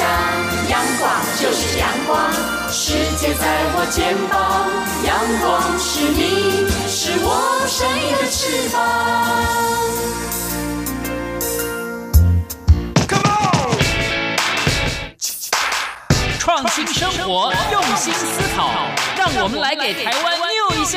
想，阳光就是阳光，世界在我肩膀，阳光是你，是我生命的翅膀。Come on！创新生活，用心思考，让我们来给台湾 new 一下。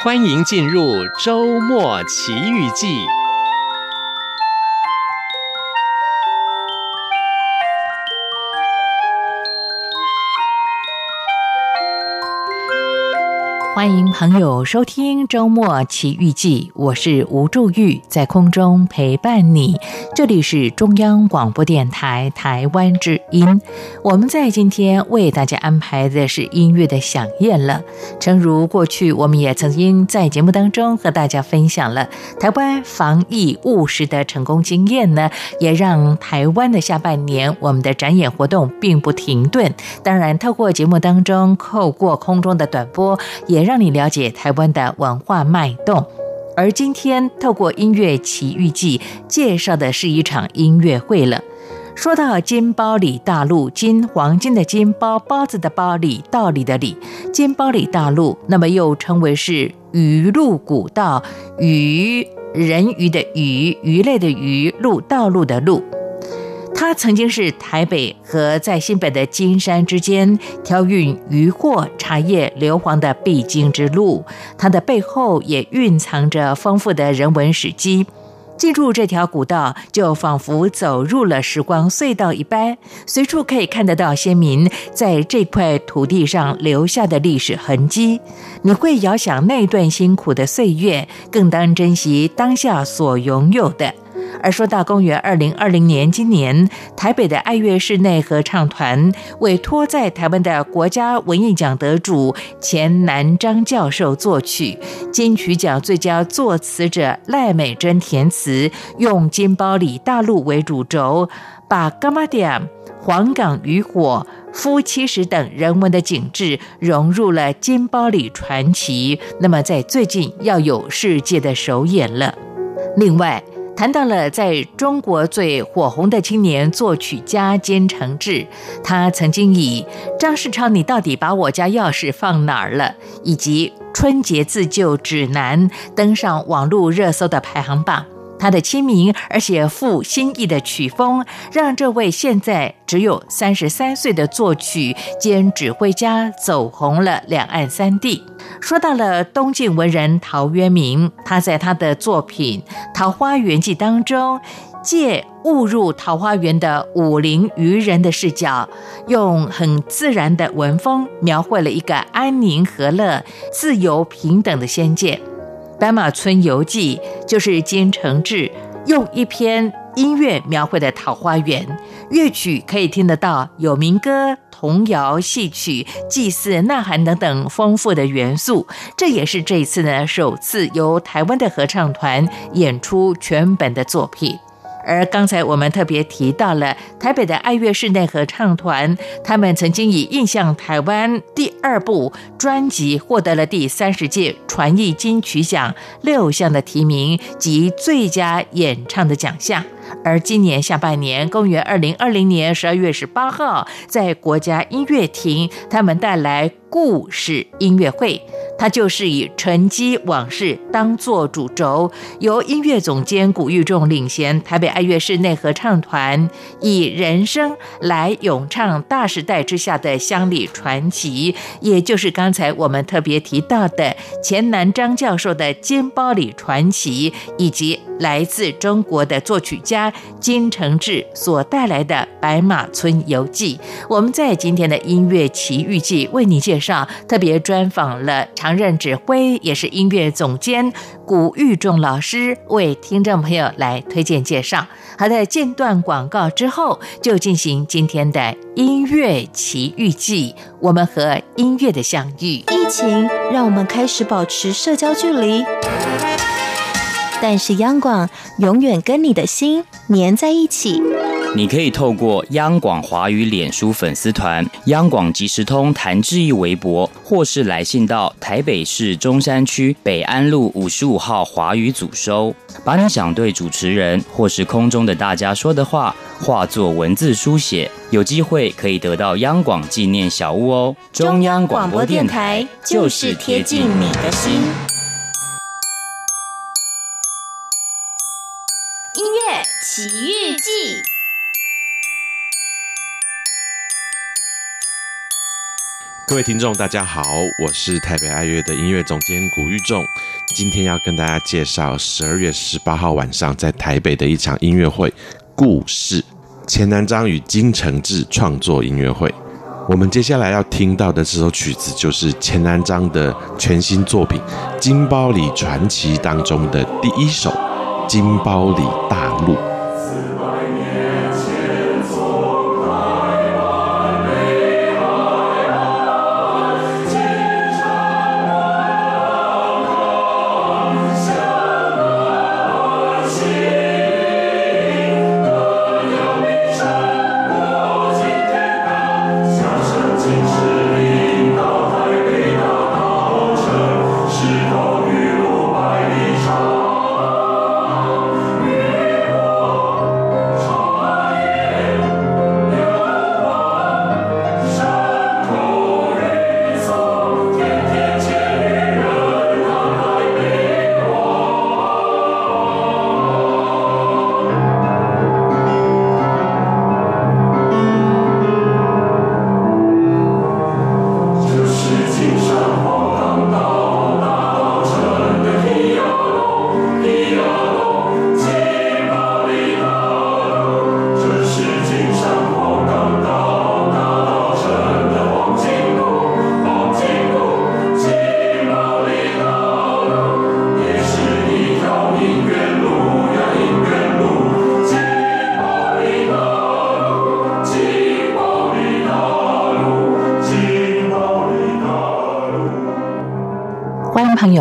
欢迎进入周末奇遇记。欢迎朋友收听周末奇遇记，我是吴祝玉，在空中陪伴你。这里是中央广播电台台湾之音。我们在今天为大家安排的是音乐的响宴了。诚如过去，我们也曾经在节目当中和大家分享了台湾防疫务实的成功经验呢，也让台湾的下半年我们的展演活动并不停顿。当然，透过节目当中透过空中的短波也。让你了解台湾的文化脉动，而今天透过音乐奇遇记介绍的是一场音乐会了。说到金包里大陆，金黄金的金包，包子的包里，道理的理，金包里大陆，那么又称为是鱼路古道，鱼人鱼的鱼，鱼类的鱼，路道路的路。它曾经是台北和在新北的金山之间调运渔货、茶叶、硫磺的必经之路。它的背后也蕴藏着丰富的人文史迹。进入这条古道，就仿佛走入了时光隧道一般，随处可以看得到先民在这块土地上留下的历史痕迹。你会遥想那段辛苦的岁月，更当珍惜当下所拥有的。而说到公元二零二零年，今年台北的爱乐室内合唱团委托在台湾的国家文艺奖得主钱南章教授作曲，金曲奖最佳作词者赖美珍填词，用金包里大陆为主轴，把柑仔店、黄港渔火、夫妻石等人文的景致融入了金包里传奇。那么在最近要有世界的首演了。另外。谈到了在中国最火红的青年作曲家兼承志，他曾经以《张世超，你到底把我家钥匙放哪儿了》以及《春节自救指南》登上网络热搜的排行榜。他的亲民而且富新意的曲风，让这位现在只有三十三岁的作曲兼指挥家走红了两岸三地。说到了东晋文人陶渊明，他在他的作品《桃花源记》当中，借误入桃花源的武陵渔人的视角，用很自然的文风描绘了一个安宁和乐、自由平等的仙界。《白马村游记》就是金承志用一篇音乐描绘的桃花源，乐曲可以听得到有民歌、童谣、戏曲、祭祀、呐喊等等丰富的元素。这也是这一次呢首次由台湾的合唱团演出全本的作品。而刚才我们特别提到了台北的爱乐室内合唱团，他们曾经以《印象台湾》第二部专辑获得了第三十届传艺金曲奖六项的提名及最佳演唱的奖项。而今年下半年，公元二零二零年十二月十八号，在国家音乐厅，他们带来故事音乐会。它就是以沉积往事当作主轴，由音乐总监古玉仲领衔台北爱乐室内合唱团，以人声来咏唱大时代之下的乡里传奇，也就是刚才我们特别提到的钱南章教授的金包里传奇，以及来自中国的作曲家。金承志所带来的《白马村游记》。我们在今天的音乐奇遇记为你介绍，特别专访了常任指挥，也是音乐总监古玉仲老师，为听众朋友来推荐介绍。好的，间断广告之后，就进行今天的音乐奇遇记。我们和音乐的相遇，疫情让我们开始保持社交距离，但是央广永远跟你的心黏在一起。你可以透过央广华语脸书粉丝团、央广即时通谭志毅微博，或是来信到台北市中山区北安路五十五号华语组收，把你想对主持人或是空中的大家说的话，化作文字书写，有机会可以得到央广纪念小物哦。中央广播电台就是贴近你的心。奇遇记。各位听众，大家好，我是台北爱乐的音乐总监古玉仲，今天要跟大家介绍十二月十八号晚上在台北的一场音乐会——故事钱南章与金承志创作音乐会。我们接下来要听到的这首曲子，就是钱南章的全新作品《金包里传奇》当中的第一首《金包里大陆》。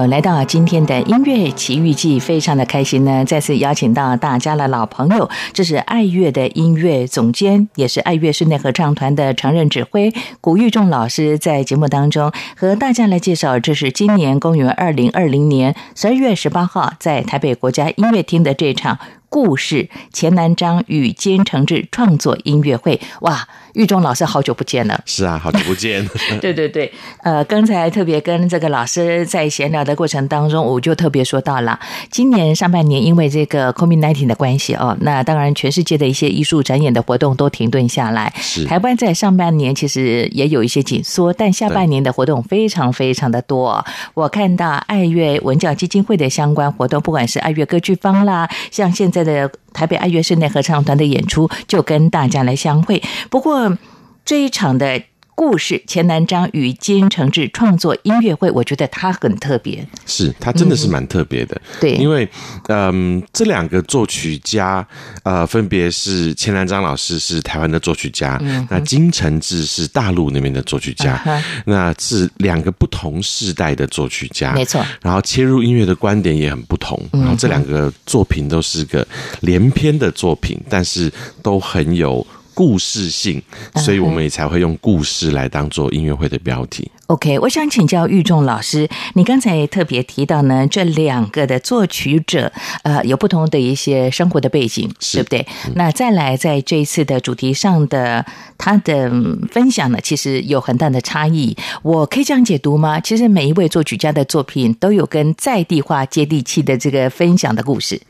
来到今天的音乐奇遇记，非常的开心呢！再次邀请到大家的老朋友，这是爱乐的音乐总监，也是爱乐室内合唱团的常任指挥古玉仲老师，在节目当中和大家来介绍，这是今年公元二零二零年十二月十八号在台北国家音乐厅的这场。故事钱南章与金承志创作音乐会，哇！育仲老师好久不见了。是啊，好久不见。对对对，呃，刚才特别跟这个老师在闲聊的过程当中，我就特别说到了，今年上半年因为这个 COVID-19 的关系哦，那当然全世界的一些艺术展演的活动都停顿下来。是。台湾在上半年其实也有一些紧缩，但下半年的活动非常非常的多。我看到爱乐文教基金会的相关活动，不管是爱乐歌剧坊啦，像现在的台北爱乐室内合唱团的演出，就跟大家来相会。不过这一场的。故事钱南章与金承志创作音乐会，我觉得它很特别，是它真的是蛮特别的，嗯、对，因为嗯，这两个作曲家呃，分别是钱南章老师是台湾的作曲家，嗯、那金承志是大陆那边的作曲家，嗯、那是两个不同世代的作曲家，没错，然后切入音乐的观点也很不同，然后这两个作品都是个连篇的作品，但是都很有。故事性，所以我们也才会用故事来当做音乐会的标题。OK，我想请教玉仲老师，你刚才也特别提到呢，这两个的作曲者，呃，有不同的一些生活的背景，对不对？嗯、那再来在这一次的主题上的他的分享呢，其实有很大的差异。我可以这样解读吗？其实每一位作曲家的作品都有跟在地化、接地气的这个分享的故事，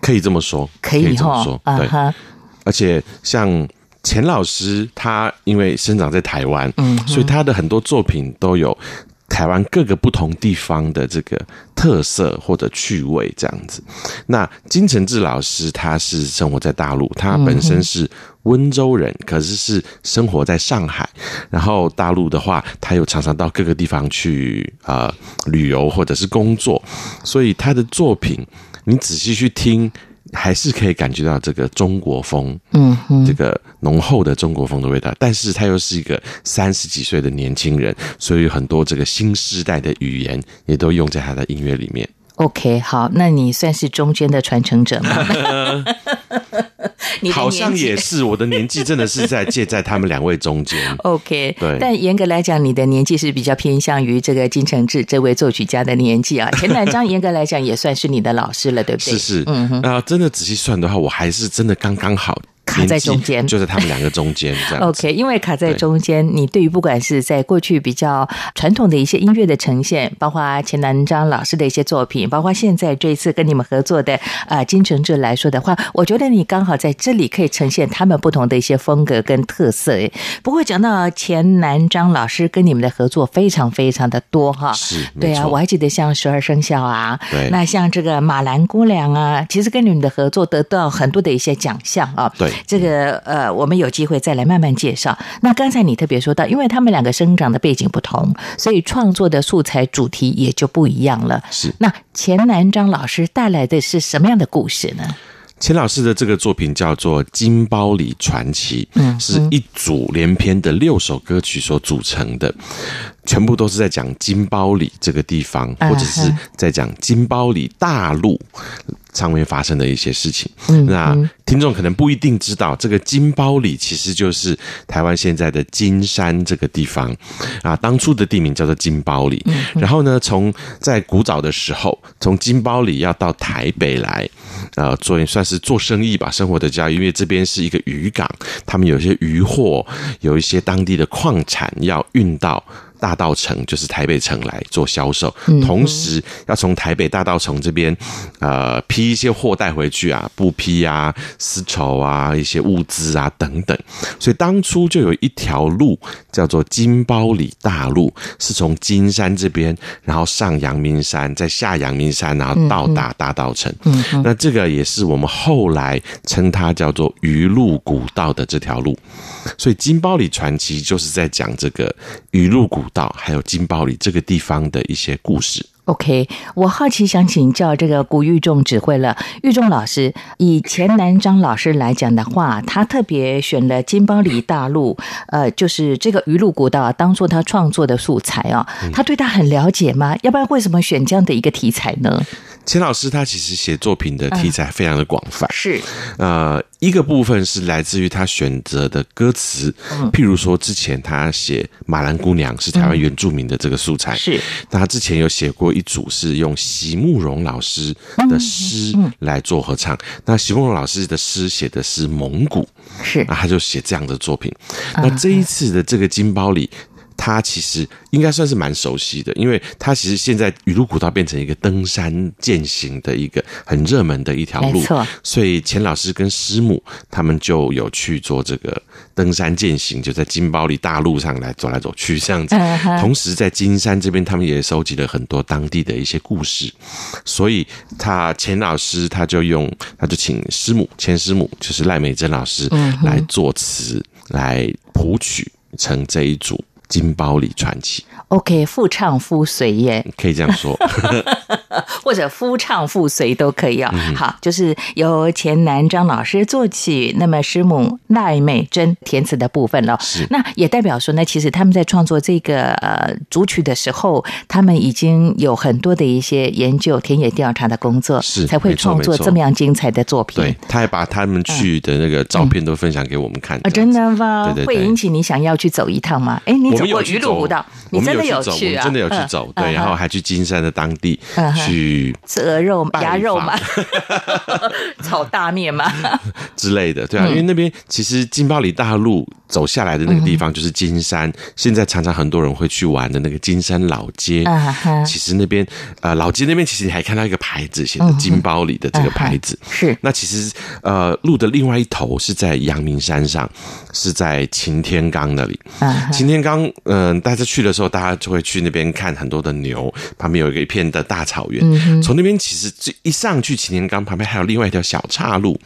可以这么说，可以这么说，对，uh huh、而且像。钱老师他因为生长在台湾，嗯，所以他的很多作品都有台湾各个不同地方的这个特色或者趣味这样子。那金承志老师他是生活在大陆，他本身是温州人，可是是生活在上海。然后大陆的话，他又常常到各个地方去啊、呃、旅游或者是工作，所以他的作品你仔细去听。还是可以感觉到这个中国风，嗯，这个浓厚的中国风的味道。但是他又是一个三十几岁的年轻人，所以很多这个新时代的语言也都用在他的音乐里面。OK，好，那你算是中间的传承者吗？好像也是，我的年纪真的是在介在他们两位中间。OK，对，但严格来讲，你的年纪是比较偏向于这个金承志这位作曲家的年纪啊。前两张严格来讲也算是你的老师了，对不对？是是，嗯哼，那真的仔细算的话，我还是真的刚刚好。卡在中间，就是他们两个中间这样。OK，因为卡在中间，你对于不管是在过去比较传统的一些音乐的呈现，包括钱南章老师的一些作品，包括现在这一次跟你们合作的啊金承志来说的话，我觉得你刚好在这里可以呈现他们不同的一些风格跟特色。不过讲到钱南章老师跟你们的合作非常非常的多哈，是，对啊，我还记得像十二生肖啊，对，那像这个马兰姑娘啊，其实跟你们的合作得到很多的一些奖项啊，对。这个呃，我们有机会再来慢慢介绍。那刚才你特别说到，因为他们两个生长的背景不同，所以创作的素材主题也就不一样了。是。那钱南章老师带来的是什么样的故事呢？钱老师的这个作品叫做《金包里传奇》，嗯，是一组连篇的六首歌曲所组成的，全部都是在讲金包里这个地方，或者是在讲金包里大陆。上面发生的一些事情，那听众可能不一定知道，这个金包里其实就是台湾现在的金山这个地方啊。当初的地名叫做金包里，然后呢，从在古早的时候，从金包里要到台北来，呃，做也算是做生意吧，生活的家，因为这边是一个渔港，他们有些渔货，有一些当地的矿产要运到。大道城就是台北城来做销售，同时要从台北大道城这边，呃，批一些货带回去啊，布匹啊、丝绸啊、一些物资啊等等。所以当初就有一条路叫做金包里大路，是从金山这边，然后上阳明山，再下阳明山，然后到达大道城。那这个也是我们后来称它叫做鱼路古道的这条路。所以金包里传奇就是在讲这个鱼路古还有金包里这个地方的一些故事。OK，我好奇想请教这个古玉仲指挥了，玉仲老师，以钱南章老师来讲的话，他特别选了金包里大陆，呃，就是这个鱼路古道当做他创作的素材啊，他对他很了解吗？要不然为什么选这样的一个题材呢？钱老师他其实写作品的题材非常的广泛，是。呃，一个部分是来自于他选择的歌词，譬如说之前他写《马兰姑娘》是台湾原住民的这个素材，是。那他之前有写过一组是用席慕蓉老师的诗来做合唱，那席慕蓉老师的诗写的是蒙古，是。那他就写这样的作品，那这一次的这个金包里。他其实应该算是蛮熟悉的，因为他其实现在雨露古道变成一个登山健行的一个很热门的一条路。所以钱老师跟师母他们就有去做这个登山健行，就在金包里大路上来走来走去这样子。同时在金山这边，他们也收集了很多当地的一些故事，所以他钱老师他就用他就请师母钱师母就是赖美珍老师来作词来谱曲成这一组。金包里传奇，OK，夫唱妇随耶，可以这样说，或者夫唱妇随都可以啊、哦。好，就是由钱南章老师作曲，那么师母赖美珍填词的部分了。是，那也代表说呢，其实他们在创作这个呃主曲的时候，他们已经有很多的一些研究、田野调查的工作，是才会创作这么样精彩的作品。对，他还把他们去的那个照片都分享给我们看。啊、嗯，真的吗？对对对，会引起你想要去走一趟吗？哎，你。我们有去走，我们有去走，我们真的有去走，对，然后还去金山的当地去吃鹅肉、鸭肉嘛，炒大面嘛 之类的，对啊，因为那边其实金包里大陆走下来的那个地方就是金山，现在常常很多人会去玩的那个金山老街，其实那边呃老街那边其实你还看到一个牌子，写的金包里的这个牌子，是。那其实呃路的另外一头是在阳明山上，是在擎天岗那里，擎天岗。嗯、呃、大家去的时候，大家就会去那边看很多的牛，旁边有一个一片的大草原。从、嗯、那边其实这一上去擎天岗旁边还有另外一条小岔路，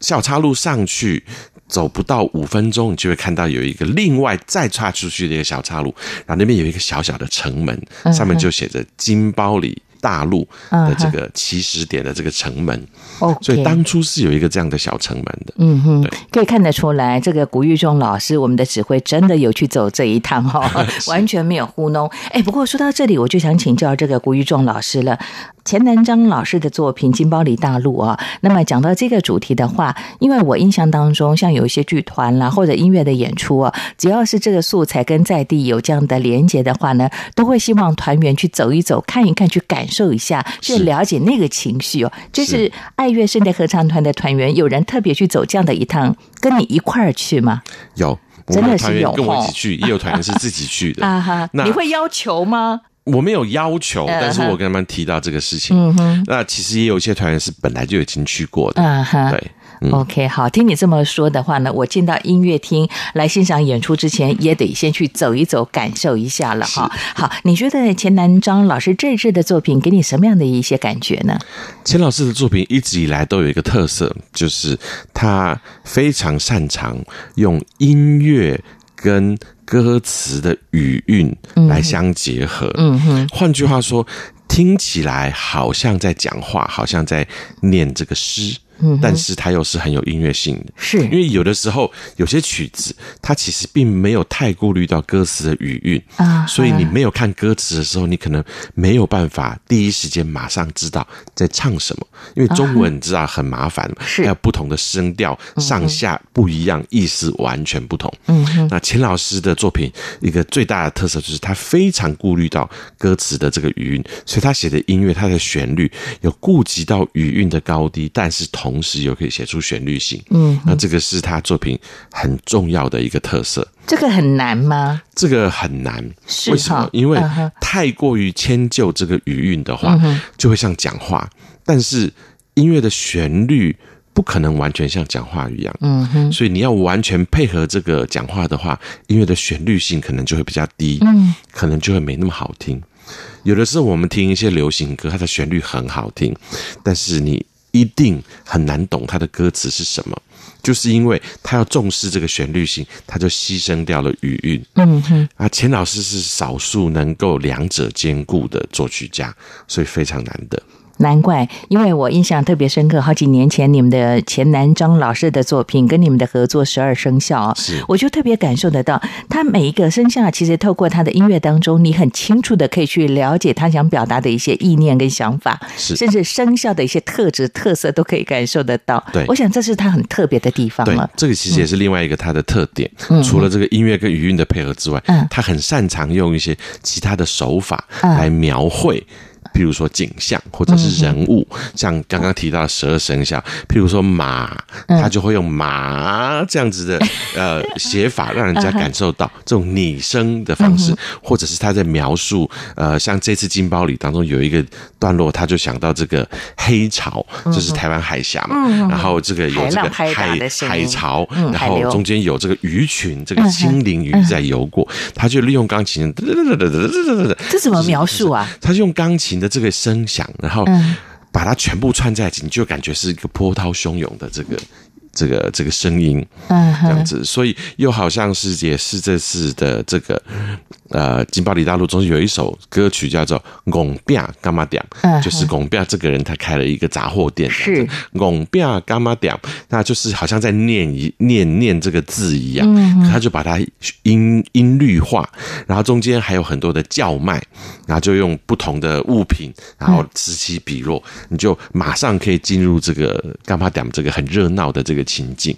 小岔路上去走不到五分钟，你就会看到有一个另外再岔出去的一个小岔路，然后那边有一个小小的城门，上面就写着金包里。大陆的这个起始点的这个城门，uh-huh. 所以当初是有一个这样的小城门的。嗯哼，可以看得出来，这个古玉忠老师，我们的指挥真的有去走这一趟哈，完全没有糊弄。哎，不过说到这里，我就想请教这个古玉忠老师了。钱南章老师的作品《金包里大陆》啊，那么讲到这个主题的话，因为我印象当中，像有一些剧团啦或者音乐的演出啊，只要是这个素材跟在地有这样的连接的话呢，都会希望团员去走一走、看一看、去感受一下，去了解那个情绪哦。就是爱乐圣代合唱团的团员，有人特别去走这样的一趟，跟你一块儿去吗？有，真的是有，跟我一起去，也有团员是自己去的 啊哈。你会要求吗？我没有要求，但是我跟他们提到这个事情。Uh -huh. 那其实也有一些团员是本来就已经去过的。Uh -huh. 对。嗯、OK，好，听你这么说的话呢，我进到音乐厅来欣赏演出之前，也得先去走一走，感受一下了哈。好，你觉得钱南章老师这一次的作品给你什么样的一些感觉呢？钱老师的作品一直以来都有一个特色，就是他非常擅长用音乐跟歌词的语韵来相结合。嗯哼，换句话说，听起来好像在讲话，好像在念这个诗。但是它又是很有音乐性的，是。因为有的时候有些曲子，它其实并没有太顾虑到歌词的语韵啊，所以你没有看歌词的时候，你可能没有办法第一时间马上知道在唱什么，因为中文你知道很麻烦，还有不同的声调上下不一样，意思完全不同。嗯，那钱老师的作品一个最大的特色就是他非常顾虑到歌词的这个语韵，所以他写的音乐，他的旋律有顾及到语韵的高低，但是同同时又可以写出旋律性，嗯，那这个是他作品很重要的一个特色。这个很难吗？这个很难，为什么？因为太过于迁就这个语韵的话，就会像讲话。但是音乐的旋律不可能完全像讲话一样，嗯哼。所以你要完全配合这个讲话的话，音乐的旋律性可能就会比较低，嗯，可能就会没那么好听。有的时候我们听一些流行歌，它的旋律很好听，但是你。一定很难懂他的歌词是什么，就是因为他要重视这个旋律性，他就牺牲掉了语韵。嗯哼，啊，钱老师是少数能够两者兼顾的作曲家，所以非常难得。难怪，因为我印象特别深刻。好几年前，你们的钱南章老师的作品跟你们的合作《十二生肖》，是我就特别感受得到，他每一个生肖其实透过他的音乐当中，你很清楚的可以去了解他想表达的一些意念跟想法，是甚至生肖的一些特质特色都可以感受得到。对，我想这是他很特别的地方了。对，这个其实也是另外一个他的特点。嗯，除了这个音乐跟语韵的配合之外，嗯，他很擅长用一些其他的手法来描绘。譬如说景象或者是人物，像刚刚提到的十二生肖，譬如说马，他就会用马这样子的 呃写法，让人家感受到这种拟声的方式，或者是他在描述呃，像这次金包里当中有一个段落，他就想到这个黑潮，就是台湾海峡嘛，然后这个有这个海海潮，然后中间有这个鱼群，这个精灵鱼在游过，他就利用钢琴，这怎么描述啊？他就用钢琴的这个声响，然后把它全部串在一起，你就感觉是一个波涛汹涌的这个。这个这个声音，嗯，这样子，所以又好像是也是这次的这个呃金巴里大陆中有一首歌曲叫做“拱边干嘛点”，就是拱边这个人他开了一个杂货店，是。拱边干嘛点，那就是好像在念一念念这个字一样，嗯，他就把它音音律化，然后中间还有很多的叫卖，然后就用不同的物品，然后此起彼落，你就马上可以进入这个干嘛点这个很热闹的这个。情境，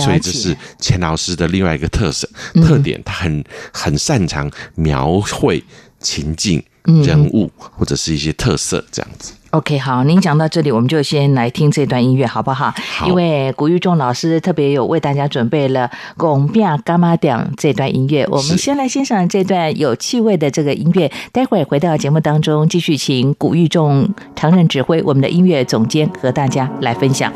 所以这是钱老师的另外一个特色特点，他很很擅长描绘情境、人物或者是一些特色这样子。OK，好，您讲到这里，我们就先来听这段音乐，好不好？好，因为古玉仲老师特别有为大家准备了《拱变伽马点》这段音乐，我们先来欣赏这段有气味的这个音乐，待会回到节目当中，继续请古玉仲常任指挥，我们的音乐总监和大家来分享。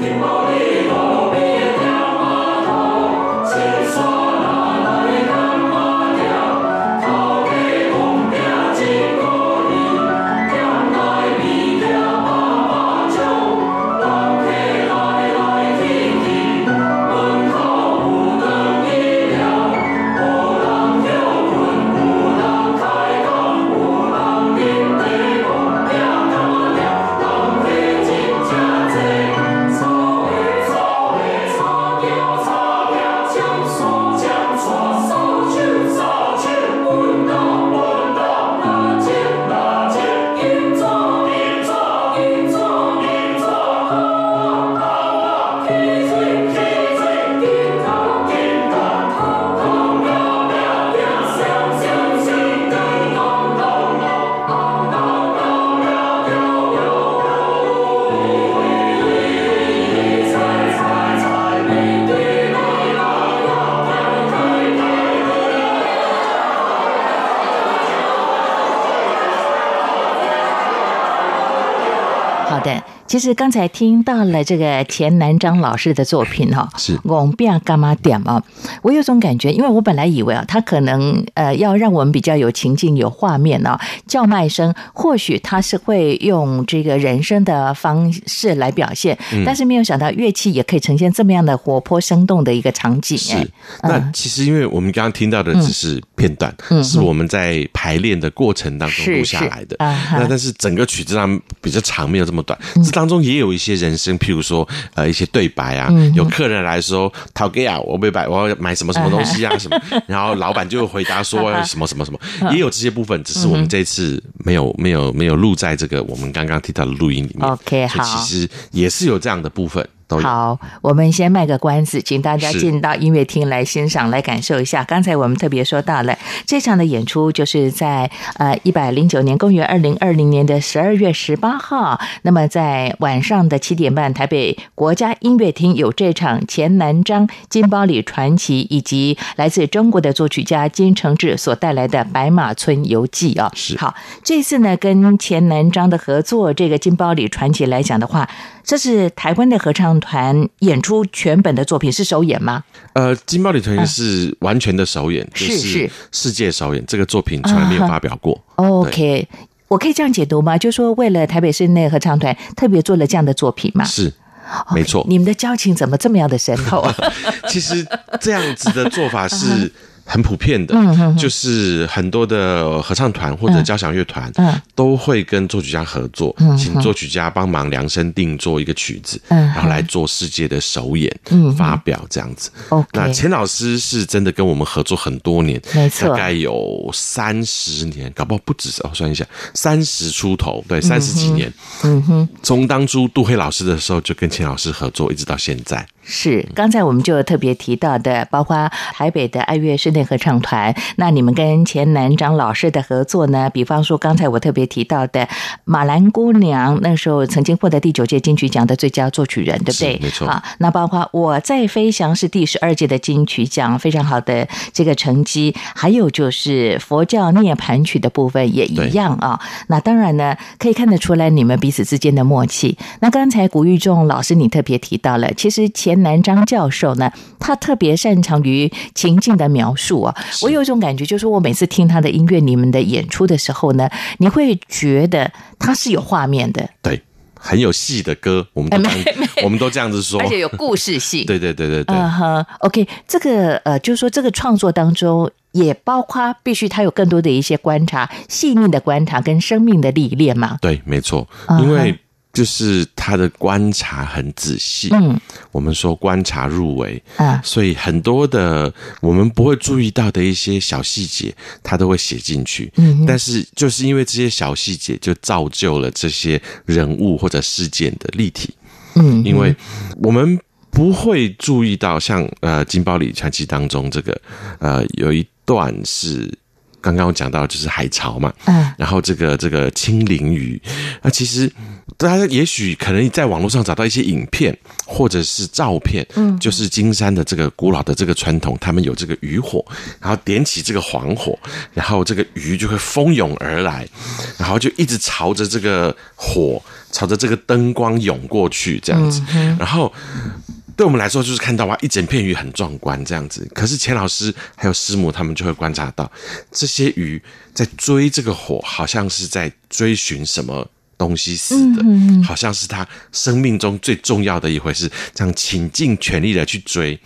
其实刚才听到了这个钱南章老师的作品哈，是我们不要干嘛点啊？我有种感觉，因为我本来以为啊，他可能呃要让我们比较有情境、有画面啊，叫卖声或许他是会用这个人声的方式来表现，嗯、但是没有想到乐器也可以呈现这么样的活泼生动的一个场景。是，那其实因为我们刚刚听到的只是片段，嗯、是我们在排练的过程当中录下来的。那但是整个曲子上比较长，没有这么短。这当中也有一些人生，譬如说呃一些对白啊，有客人来说，陶哥啊，我被买，我要买什么什么东西啊什么，然后老板就会回答说 什么什么什么，也有这些部分，只是我们这次没有没有没有录在这个我们刚刚提到的录音里面。OK，好，其实也是有这样的部分。好，我们先卖个关子，请大家进到音乐厅来欣赏、来感受一下。刚才我们特别说到了这场的演出，就是在呃一百零九年，公元二零二零年的十二月十八号。那么在晚上的七点半，台北国家音乐厅有这场钱南章金包里传奇，以及来自中国的作曲家金承志所带来的《白马村游记》啊。是好，这次呢跟钱南章的合作，这个金包里传奇来讲的话。这是台湾的合唱团演出全本的作品，是首演吗？呃，金茂里传奇是完全的首演，是是世界首演，这个作品从来没有发表过。OK，我可以这样解读吗？就是说为了台北市内合唱团特别做了这样的作品吗？是，没错。你们的交情怎么这么样的深厚啊？其实这样子的做法是。很普遍的，就是很多的合唱团或者交响乐团，都会跟作曲家合作，请作曲家帮忙量身定做一个曲子，然后来做世界的首演、发表这样子。那钱老师是真的跟我们合作很多年，没错，大概有三十年，搞不好不止哦，算一下，三十出头，对，三十几年。嗯哼，从当初杜黑老师的时候就跟钱老师合作，一直到现在。是，刚才我们就特别提到的，包括台北的爱乐室内合唱团。那你们跟钱南章老师的合作呢？比方说，刚才我特别提到的《马兰姑娘》，那时候曾经获得第九届金曲奖的最佳作曲人，对不对？没错。啊，那包括《我在飞翔》是第十二届的金曲奖，非常好的这个成绩。还有就是佛教涅槃曲的部分也一样啊。那当然呢，可以看得出来你们彼此之间的默契。那刚才古玉仲老师你特别提到了，其实钱。钱南章教授呢，他特别擅长于情境的描述啊。我有一种感觉，就是我每次听他的音乐、你们的演出的时候呢，你会觉得他是有画面的，对，很有戏的歌。我们都我们都这样子说，而且有故事性。对对对对对。嗯哼，OK，这个呃，就是说这个创作当中也包括必须他有更多的一些观察、细腻的观察跟生命的历练嘛。对，没错，因为。就是他的观察很仔细，嗯，我们说观察入微，啊，所以很多的我们不会注意到的一些小细节，他都会写进去，嗯，但是就是因为这些小细节，就造就了这些人物或者事件的立体，嗯，因为我们不会注意到像呃《金包里传奇》当中这个呃有一段是。刚刚我讲到就是海潮嘛，嗯，然后这个这个青鳞鱼，那其实大家也许可能在网络上找到一些影片或者是照片，嗯，就是金山的这个古老的这个传统，他们有这个渔火，然后点起这个黄火，然后这个鱼就会蜂拥而来，然后就一直朝着这个火，朝着这个灯光涌过去，这样子，然后。对我们来说，就是看到哇，一整片鱼很壮观这样子。可是钱老师还有师母他们就会观察到，这些鱼在追这个火，好像是在追寻什么。东西死的，好像是他生命中最重要的一回事，这样倾尽全力的去追，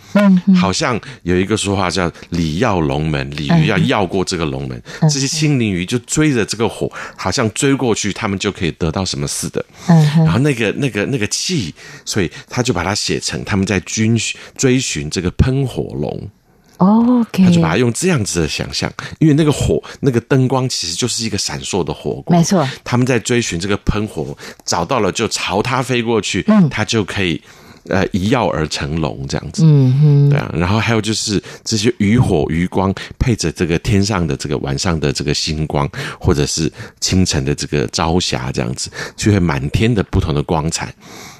好像有一个说话叫“鲤跃龙门”，鲤鱼要跃过这个龙门，这些青鳞鱼就追着这个火，好像追过去，他们就可以得到什么似的。然后那个那个那个气，所以他就把它写成他们在追追寻这个喷火龙。哦，Okay. 他就把它用这样子的想象，因为那个火，那个灯光其实就是一个闪烁的火光，没错。他们在追寻这个喷火，找到了就朝它飞过去，嗯，它就可以呃一跃而成龙这样子，嗯哼，对啊。然后还有就是这些渔火渔光配着这个天上的这个晚上的这个星光，或者是清晨的这个朝霞这样子，就会满天的不同的光彩。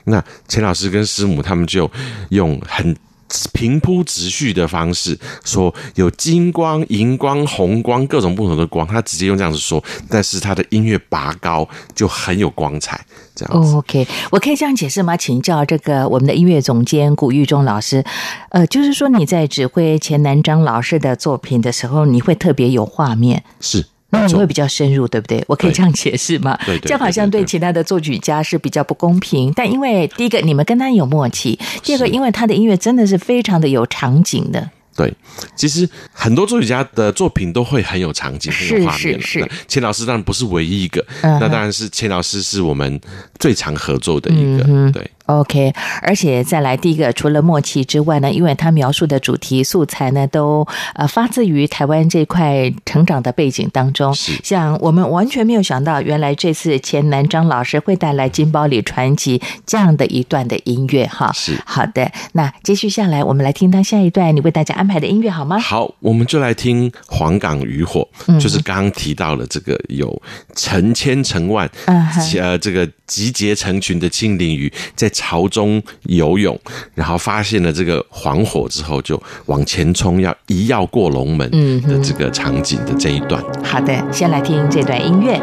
那钱老师跟师母他们就用很。平铺直叙的方式说，有金光、银光、红光，各种不同的光，他直接用这样子说，但是他的音乐拔高就很有光彩，这样子。OK，我可以这样解释吗？请教这个我们的音乐总监古玉忠老师，呃，就是说你在指挥钱南章老师的作品的时候，你会特别有画面，是。那你会比较深入，对不对？我可以这样解释吗？对，对，对，对，对，这样好像对其他的作曲家是比较不公平。但因为第一个，你们跟他有默契；第二个，因为他的音乐真的是非常的有场景的。对，其实很多作曲家的作品都会很有场景、很有画面。是是是。钱老师当然不是唯一一个，嗯、那当然是钱老师是我们最常合作的一个。嗯、对。OK，而且再来第一个，除了默契之外呢，因为他描述的主题素材呢，都呃发自于台湾这块成长的背景当中。是，像我们完全没有想到，原来这次钱南章老师会带来《金包里传奇》这样的一段的音乐哈。是，好的，那接续下来，我们来听他下一段你为大家安排的音乐好吗？好，我们就来听《黄冈渔火》，就是刚刚提到了这个有成千成万，嗯，呃，这个集结成群的青林鱼在。朝中游泳，然后发现了这个黄火之后，就往前冲，要一要过龙门的这个场景的这一段。好的，先来听这段音乐。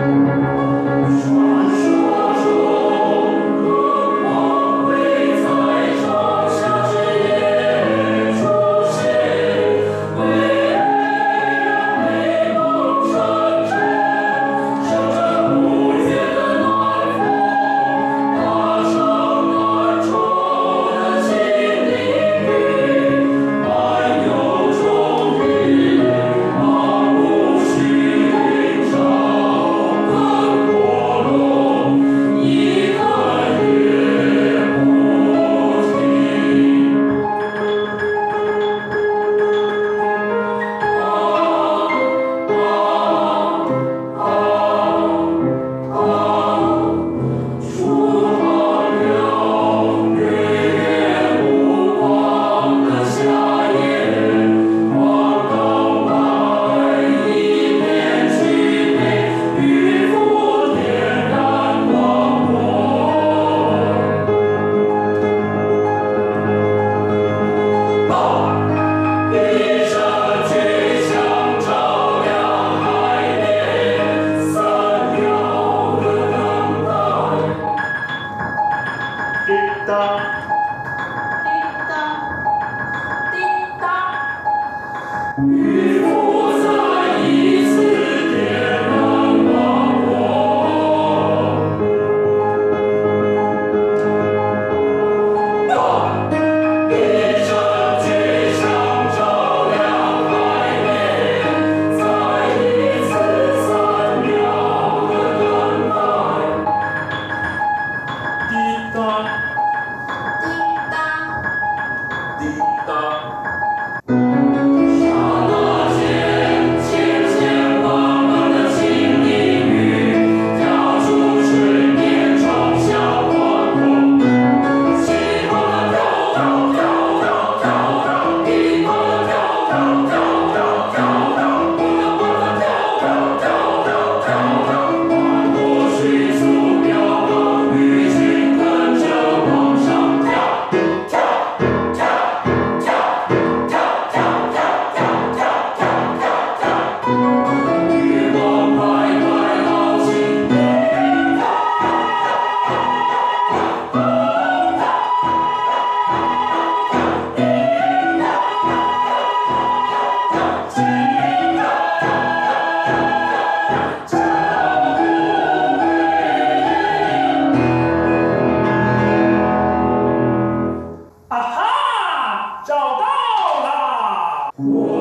Whoa.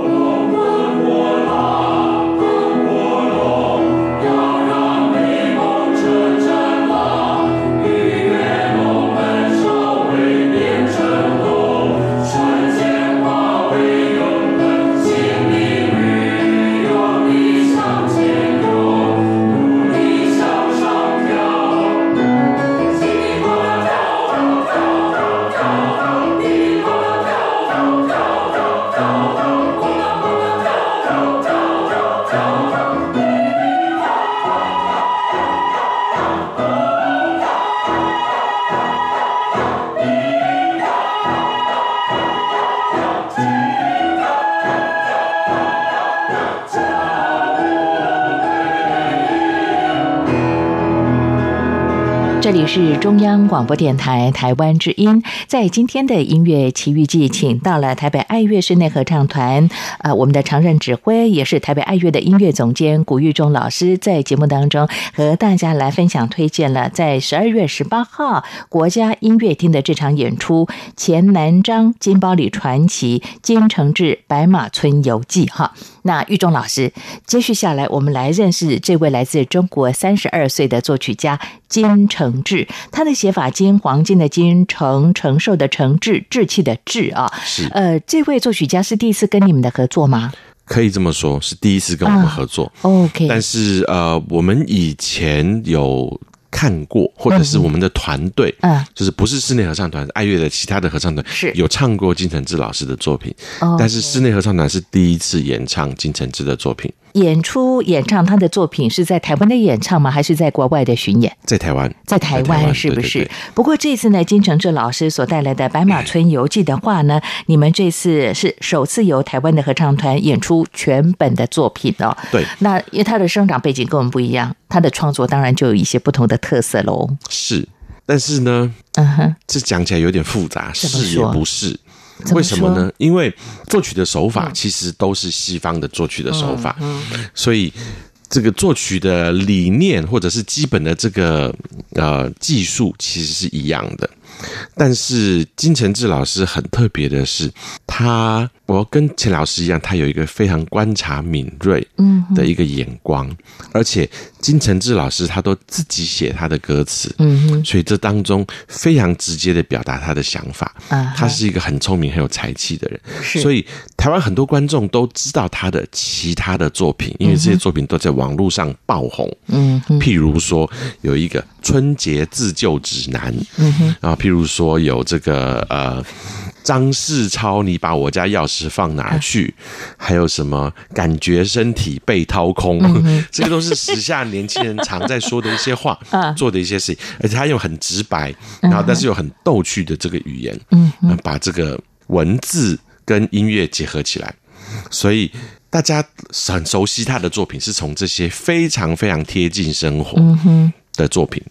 是中央广播电台台湾之音，在今天的音乐奇遇记，请到了台北爱乐室内合唱团，呃，我们的常任指挥也是台北爱乐的音乐总监古玉忠老师，在节目当中和大家来分享推荐了在十二月十八号国家音乐厅的这场演出《钱南章金包里传奇金承志白马村游记》哈。那玉忠老师，接续下来，我们来认识这位来自中国三十二岁的作曲家金承志。他的写法金黄金的金，承承受的承，志志气的志啊。是。呃，这位作曲家是第一次跟你们的合作吗？可以这么说，是第一次跟我们合作。啊、OK。但是呃，我们以前有。看过，或者是我们的团队，嗯，就是不是室内合唱团，爱乐的其他的合唱团是。有唱过金承志老师的作品，但是室内合唱团是第一次演唱金承志的作品。演出演唱他的作品是在台湾的演唱吗？还是在国外的巡演？在台湾，在台湾是不是？对对对。不过这次呢，金承志老师所带来的《白马村游记》的话呢，你们这次是首次由台湾的合唱团演出全本的作品哦。对，那因为他的生长背景跟我们不一样，他的创作当然就有一些不同的特色喽。是，但是呢，嗯哼，这讲起来有点复杂，是也不是。为什么呢？因为作曲的手法其实都是西方的作曲的手法，所以这个作曲的理念或者是基本的这个呃技术其实是一样的。但是金承志老师很特别的是，他我跟钱老师一样，他有一个非常观察敏锐的一个眼光，而且金承志老师他都自己写他的歌词，嗯哼。所以这当中非常直接的表达他的想法。他是一个很聪明、很有才气的人，所以台湾很多观众都知道他的其他的作品，因为这些作品都在网络上爆红。嗯譬如说有一个春节自救指南，然后譬如说有这个呃。张世超，你把我家钥匙放哪去？还有什么感觉身体被掏空？这个都是时下年轻人常在说的一些话，做的一些事情，而且他用很直白，然后但是又很逗趣的这个语言，嗯把这个文字跟音乐结合起来，所以大家很熟悉他的作品，是从这些非常非常贴近生活的作品。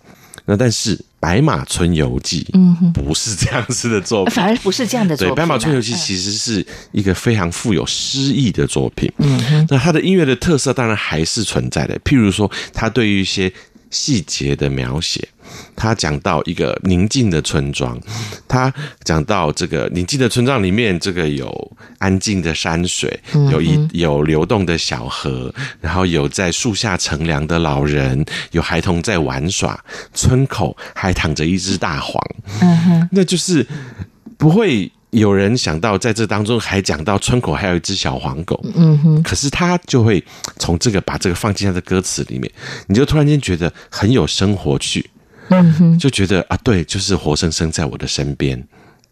那但是。《白马村游记》嗯，不是这样子的作品，反而不是这样的作品。对，《白马村游记》其实是一个非常富有诗意的作品。嗯，那它的音乐的特色当然还是存在的，譬如说，它对于一些细节的描写。他讲到一个宁静的村庄，他讲到这个宁静的村庄里面，这个有安静的山水，有一有流动的小河，然后有在树下乘凉的老人，有孩童在玩耍，村口还躺着一只大黄，那就是不会有人想到在这当中还讲到村口还有一只小黄狗，可是他就会从这个把这个放进他的歌词里面，你就突然间觉得很有生活趣。嗯哼，就觉得啊，对，就是活生生在我的身边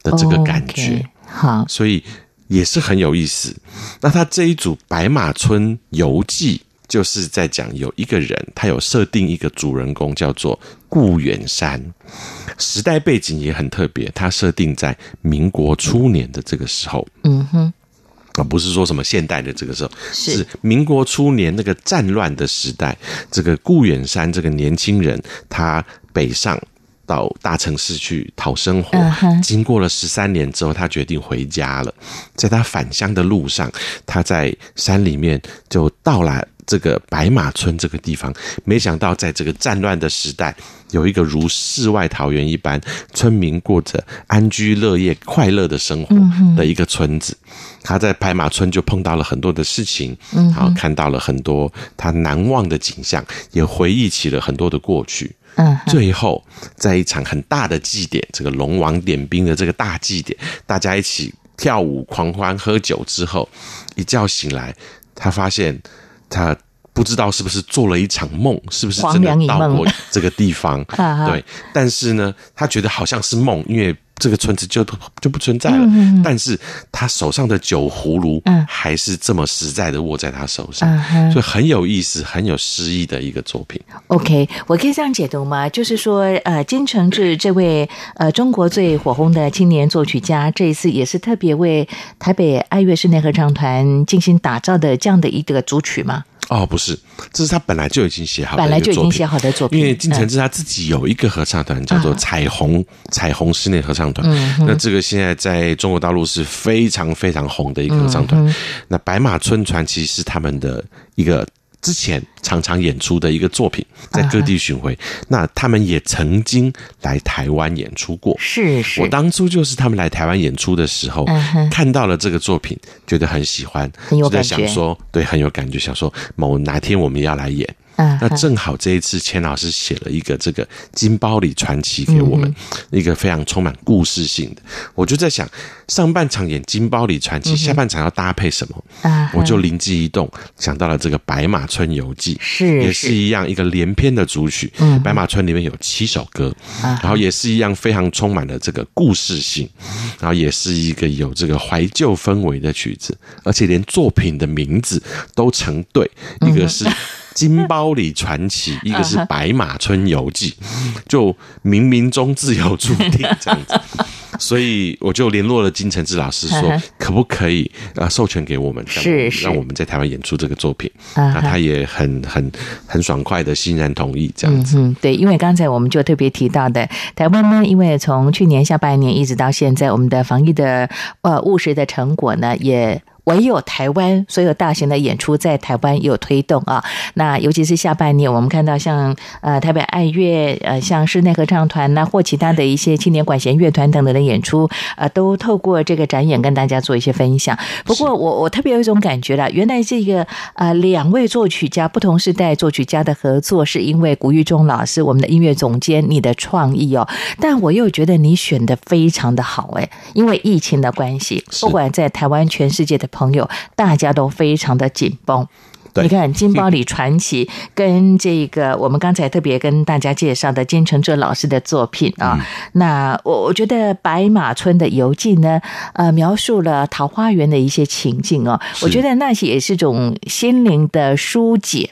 的这个感觉，oh, okay. 好，所以也是很有意思。那他这一组《白马村游记》就是在讲有一个人，他有设定一个主人公叫做顾远山，时代背景也很特别，他设定在民国初年的这个时候。嗯哼。啊，不是说什么现代的这个时候，是民国初年那个战乱的时代。这个顾远山这个年轻人，他北上到大城市去讨生活。经过了十三年之后，他决定回家了。在他返乡的路上，他在山里面就到了这个白马村这个地方。没想到，在这个战乱的时代，有一个如世外桃源一般，村民过着安居乐业、快乐的生活的一个村子。他在白马村就碰到了很多的事情，然后看到了很多他难忘的景象，也回忆起了很多的过去。嗯，最后在一场很大的祭典，这个龙王点兵的这个大祭典，大家一起跳舞、狂欢、喝酒之后，一觉醒来，他发现他不知道是不是做了一场梦，是不是真的到过这个地方？对，但是呢，他觉得好像是梦，因为。这个村子就就不存在了，嗯，但是他手上的酒葫芦，还是这么实在的握在他手上，嗯，所以很有意思，很有诗意的一个作品。OK，我可以这样解读吗？就是说，呃，金承志这位呃中国最火红的青年作曲家，这一次也是特别为台北爱乐室内合唱团精心打造的这样的一个组曲吗？哦，不是，这是他本来就已经写好的，本来就已经写好的作品。因为金承志他自己有一个合唱团，叫做彩虹、啊、彩虹室内合唱团。嗯，那这个现在在中国大陆是非常非常红的一个合唱团。嗯、那白马村传奇是他们的一个。之前常常演出的一个作品，在各地巡回。Uh -huh. 那他们也曾经来台湾演出过。是是，我当初就是他们来台湾演出的时候，uh -huh. 看到了这个作品，觉得很喜欢，就在想说，对，很有感觉，想说某哪天我们要来演。那正好这一次，钱老师写了一个这个金包里传奇给我们，一个非常充满故事性的。我就在想，上半场演金包里传奇，下半场要搭配什么？我就灵机一动，想到了这个《白马村游记》，是也是一样一个连篇的组曲。白马村里面有七首歌，然后也是一样非常充满了这个故事性，然后也是一个有这个怀旧氛围的曲子，而且连作品的名字都成对，一个是。金包里传奇，一个是白马村游记，就冥冥中自有注定这样子，所以我就联络了金承志老师，说可不可以呃授权给我们，是让我们在台湾演出这个作品，那他也很很很爽快的欣然同意这样子。嗯，对，因为刚才我们就特别提到的，台湾呢，因为从去年下半年一直到现在，我们的防疫的呃务实的成果呢也。唯有台湾所有大型的演出在台湾有推动啊，那尤其是下半年，我们看到像呃台北爱乐呃像室内合唱团呐，或其他的一些青年管弦乐团等等的演出，呃，都透过这个展演跟大家做一些分享。不过我我特别有一种感觉啦，原来这个呃两位作曲家不同时代作曲家的合作，是因为古玉忠老师我们的音乐总监你的创意哦，但我又觉得你选的非常的好哎，因为疫情的关系，不管在台湾全世界的。朋友，大家都非常的紧绷。你看《金包里传奇》跟这个我们刚才特别跟大家介绍的金承哲老师的作品啊，嗯、那我我觉得《白马村的游记》呢，呃，描述了桃花源的一些情境哦，我觉得那些也是种心灵的疏解，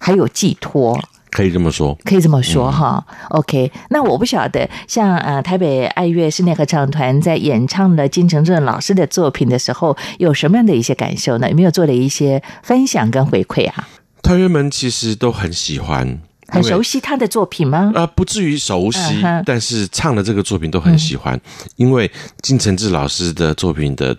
还有寄托。可以这么说，可以这么说哈。嗯、OK，那我不晓得，像呃台北爱乐室内合唱团在演唱了金承志老师的作品的时候，有什么样的一些感受呢？有没有做了一些分享跟回馈啊？团员们其实都很喜欢，很熟悉他的作品吗？啊、呃，不至于熟悉、嗯，但是唱的这个作品都很喜欢，嗯、因为金承志老师的作品的。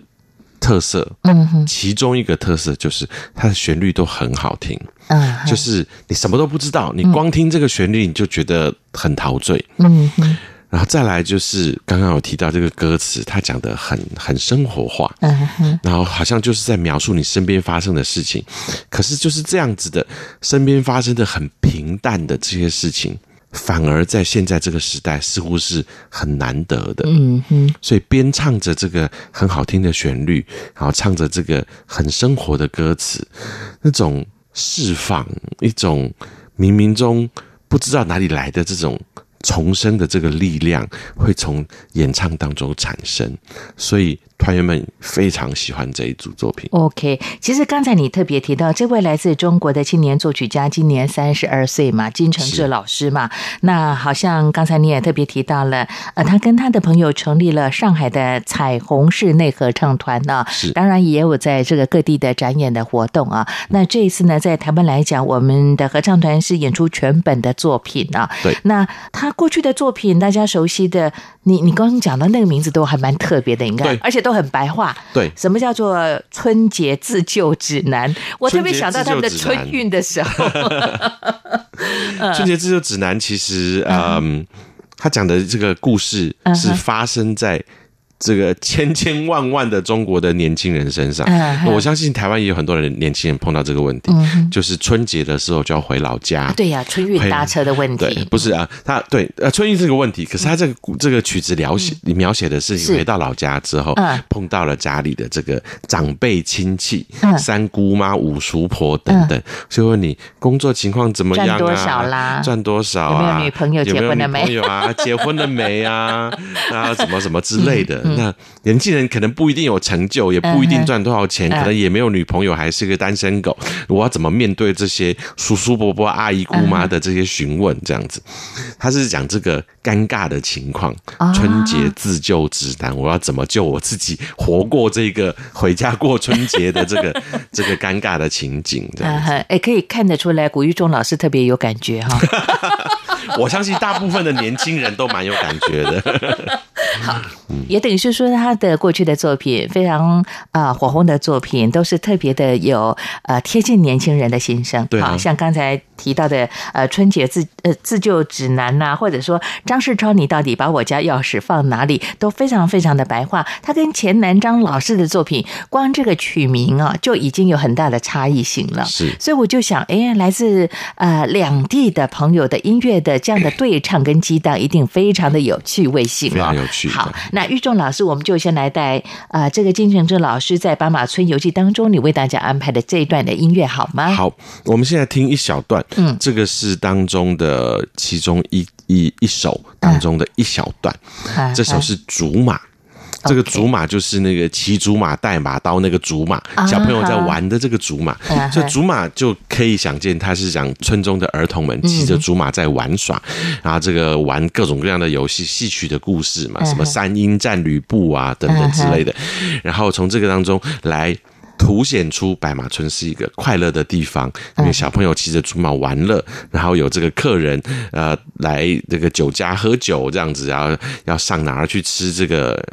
特色，嗯哼，其中一个特色就是它的旋律都很好听，嗯，就是你什么都不知道，你光听这个旋律你就觉得很陶醉，嗯哼，然后再来就是刚刚有提到这个歌词，它讲的很很生活化，嗯哼，然后好像就是在描述你身边发生的事情，可是就是这样子的，身边发生的很平淡的这些事情。反而在现在这个时代，似乎是很难得的。嗯哼，所以边唱着这个很好听的旋律，然后唱着这个很生活的歌词，那种释放，一种冥冥中不知道哪里来的这种重生的这个力量，会从演唱当中产生。所以。团员们非常喜欢这一组作品。OK，其实刚才你特别提到这位来自中国的青年作曲家，今年三十二岁嘛，金承志老师嘛。那好像刚才你也特别提到了，呃，他跟他的朋友成立了上海的彩虹室内合唱团呢。是，当然也有在这个各地的展演的活动啊。那这一次呢，在台湾来讲，我们的合唱团是演出全本的作品啊。对。那他过去的作品，大家熟悉的，你你刚刚讲的那个名字都还蛮特别的，应该，而且都。都很白话，对，什么叫做春节自救指南？我特别想到他们的春运的时候，春节自救指南。其实，嗯，他讲的这个故事是发生在。这个千千万万的中国的年轻人身上，我相信台湾也有很多人年轻人碰到这个问题，就是春节的时候就要回老家。对呀，春运搭车的问题。对，不是啊，他对呃春运是个问题，可是他这个这个曲子描写你描写的是你回到老家之后，碰到了家里的这个长辈亲戚，三姑妈、五叔婆等等，所以问你工作情况怎么样啊？赚多少啦？赚多少啊？有没有女朋友？结婚了没？有啊？结婚了没啊？啊，什么什么之类的。嗯、那年轻人可能不一定有成就，也不一定赚多少钱，嗯、可能也没有女朋友，还是个单身狗。我要怎么面对这些叔叔伯伯、阿姨姑妈的这些询问？这样子，他是讲这个尴尬的情况，春节自救指南，我要怎么救我自己，活过这个回家过春节的这个 这个尴尬的情景？这样子，哎，可以看得出来，古玉忠老师特别有感觉哈。我相信大部分的年轻人都蛮有感觉的。好，也等于是说他的过去的作品非常啊、呃、火红的作品，都是特别的有呃贴近年轻人的心声。对、啊，像刚才提到的呃春节自呃自救指南呐、啊，或者说张世超，你到底把我家钥匙放哪里，都非常非常的白话。他跟钱南章老师的作品，光这个曲名啊，就已经有很大的差异性了。是，所以我就想，哎，来自呃两地的朋友的音乐的这样的对唱跟激荡，一定非常的有趣味性啊，非常有趣。好，那玉仲老师，我们就先来带啊、呃，这个金承志老师在《斑马村游记》当中，你为大家安排的这一段的音乐好吗？好，我们现在听一小段，嗯，这个是当中的其中一一一首当中的一小段，啊、这首是竹马。这个竹马就是那个骑竹马带马刀那个竹马，小朋友在玩的这个竹马，所以竹马就可以想见，他是讲村中的儿童们骑着竹马在玩耍，然后这个玩各种各样的游戏，戏曲的故事嘛，什么三英战吕布啊等等之类的，然后从这个当中来凸显出白马村是一个快乐的地方，因为小朋友骑着竹马玩乐，然后有这个客人呃来这个酒家喝酒这样子，然后要上哪儿去吃这个。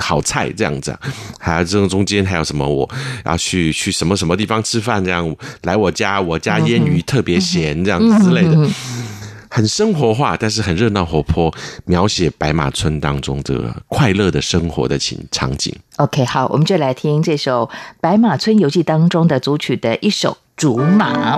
好菜这样子，啊，还有这种中间还有什么？我要去去什么什么地方吃饭？这样来我家，我家腌鱼特别咸，这样子之类的，很生活化，但是很热闹活泼，描写白马村当中这个快乐的生活的情场景。OK，好，我们就来听这首《白马村游记》当中的组曲的一首《竹马》。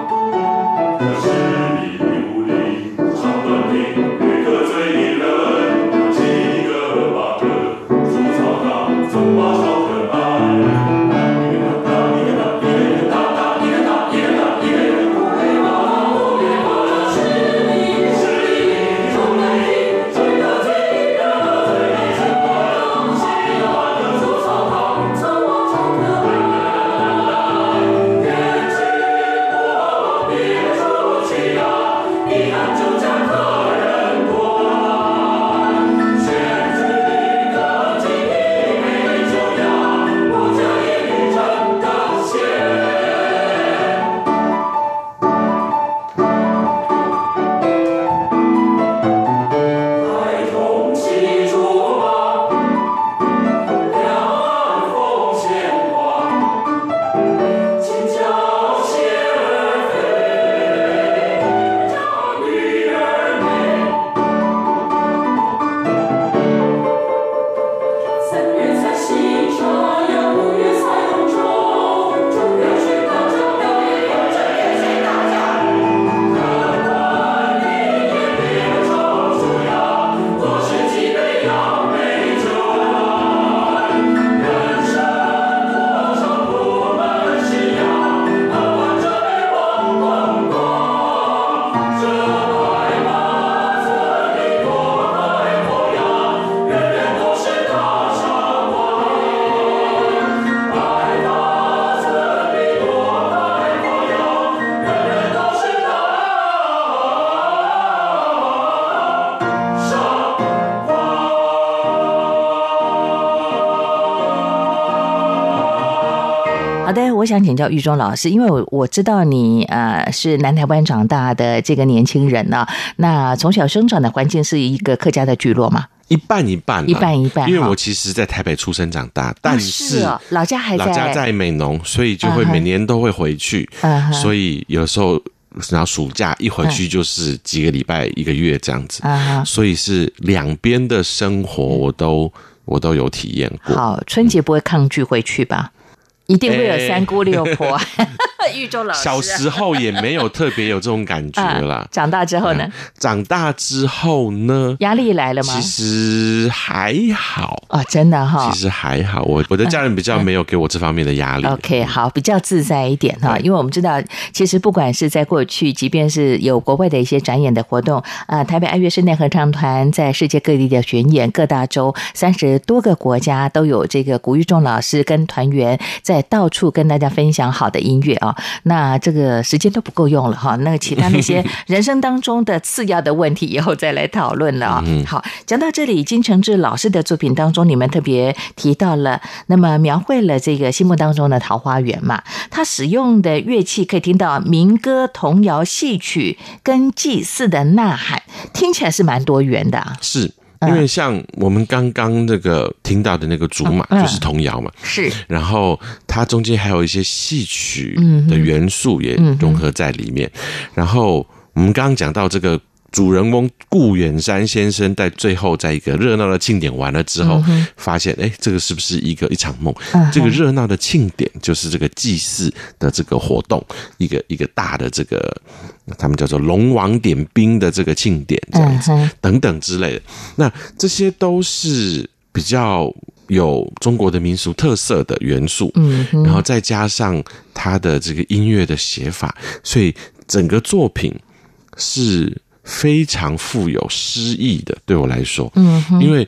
想请教玉忠老师，因为我我知道你呃是南台湾长大的这个年轻人呢、啊，那从小生长的环境是一个客家的聚落嘛？一半一半，一半一半。因为我其实，在台北出生长大，但是，老家还在老家在美浓，所以就会每年都会回去。Uh. 所以有时候然后暑假一回去就是几个礼拜、一个月这样子。Uh. 所以是两边的生活我都我都有体验过。好，春节不会抗拒回去吧？一定会有三姑六婆、欸。玉中老师、啊，小时候也没有特别有这种感觉 啦。啊、长大之后呢、嗯？长大之后呢？压力来了吗？其实还好哦，真的哈、哦。其实还好，我我的家人比较没有给我这方面的压力。嗯嗯、OK，好，比较自在一点哈。因为我们知道，其实不管是在过去，即便是有国外的一些展演的活动，啊、呃，台北爱乐室内合唱团在世界各地的巡演，各大洲三十多个国家都有这个古玉仲老师跟团员在到处跟大家分享好的音乐啊、哦。那这个时间都不够用了哈。那其他那些人生当中的次要的问题，以后再来讨论了啊。好，讲到这里，金承志老师的作品当中，你们特别提到了，那么描绘了这个心目当中的桃花源嘛。他使用的乐器可以听到民歌、童谣、戏曲跟祭祀的呐喊，听起来是蛮多元的啊。是。因为像我们刚刚那个听到的那个竹马，就是童谣嘛，是。然后它中间还有一些戏曲的元素也融合在里面。然后我们刚刚讲到这个。主人翁顾远山先生在最后，在一个热闹的庆典完了之后，发现，哎，这个是不是一个一场梦？这个热闹的庆典就是这个祭祀的这个活动，一个一个大的这个，他们叫做龙王点兵的这个庆典，这样子等等之类的。那这些都是比较有中国的民俗特色的元素，嗯，然后再加上他的这个音乐的写法，所以整个作品是。非常富有诗意的，对我来说，嗯，因为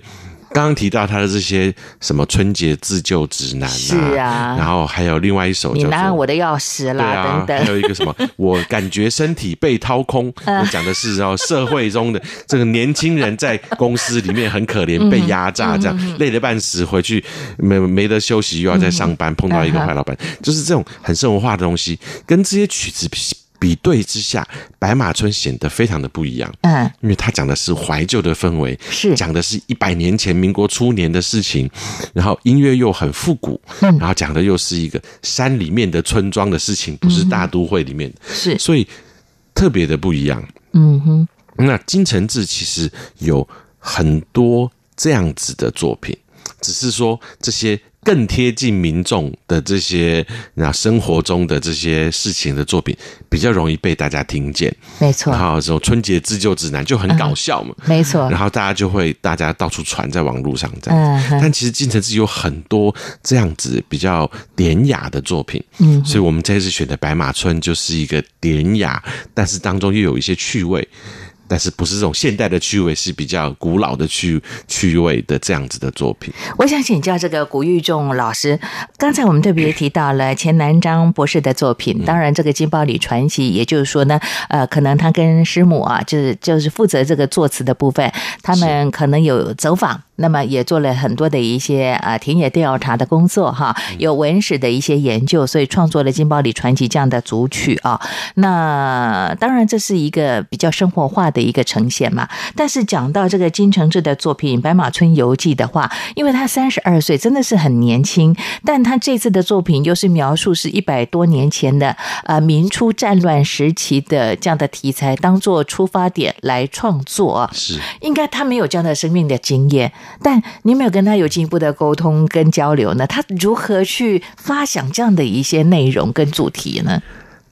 刚刚提到他的这些什么春节自救指南啊，是啊，然后还有另外一首你拿我的钥匙啦，啊、等等，还有一个什么，我感觉身体被掏空，我讲的是然后社会中的 这个年轻人在公司里面很可怜，被压榨，这样累得半死，回去没没得休息，又要再上班，碰到一个坏老板，就是这种很生活化的东西，跟这些曲子比。比对之下，白马村显得非常的不一样。嗯，因为他讲的是怀旧的氛围，是讲的是一百年前民国初年的事情，然后音乐又很复古，然后讲的又是一个山里面的村庄的事情，不是大都会里面的，是所以特别的不一样。嗯哼，那金承志其实有很多这样子的作品，只是说这些。更贴近民众的这些那生活中的这些事情的作品，比较容易被大家听见。没错，然后这种春节自救指南就很搞笑嘛。没错，然后大家就会大家到处传在网络上这样子。但其实金城志有很多这样子比较典雅的作品。嗯，所以我们这次选的《白马村》就是一个典雅，但是当中又有一些趣味。但是不是这种现代的趣味，是比较古老的趣趣味的这样子的作品。我想请教这个古玉仲老师，刚才我们特别提到了钱南章博士的作品，当然这个金包里传奇，也就是说呢，呃，可能他跟师母啊，就是就是负责这个作词的部分，他们可能有走访。那么也做了很多的一些啊田野调查的工作哈，有文史的一些研究，所以创作了《金包里传奇》这样的组曲啊。那当然这是一个比较生活化的一个呈现嘛。但是讲到这个金承志的作品《白马村游记》的话，因为他三十二岁，真的是很年轻，但他这次的作品又是描述是一百多年前的呃明初战乱时期的这样的题材，当做出发点来创作，是应该他没有这样的生命的经验。但你没有跟他有进一步的沟通跟交流呢？他如何去发想这样的一些内容跟主题呢？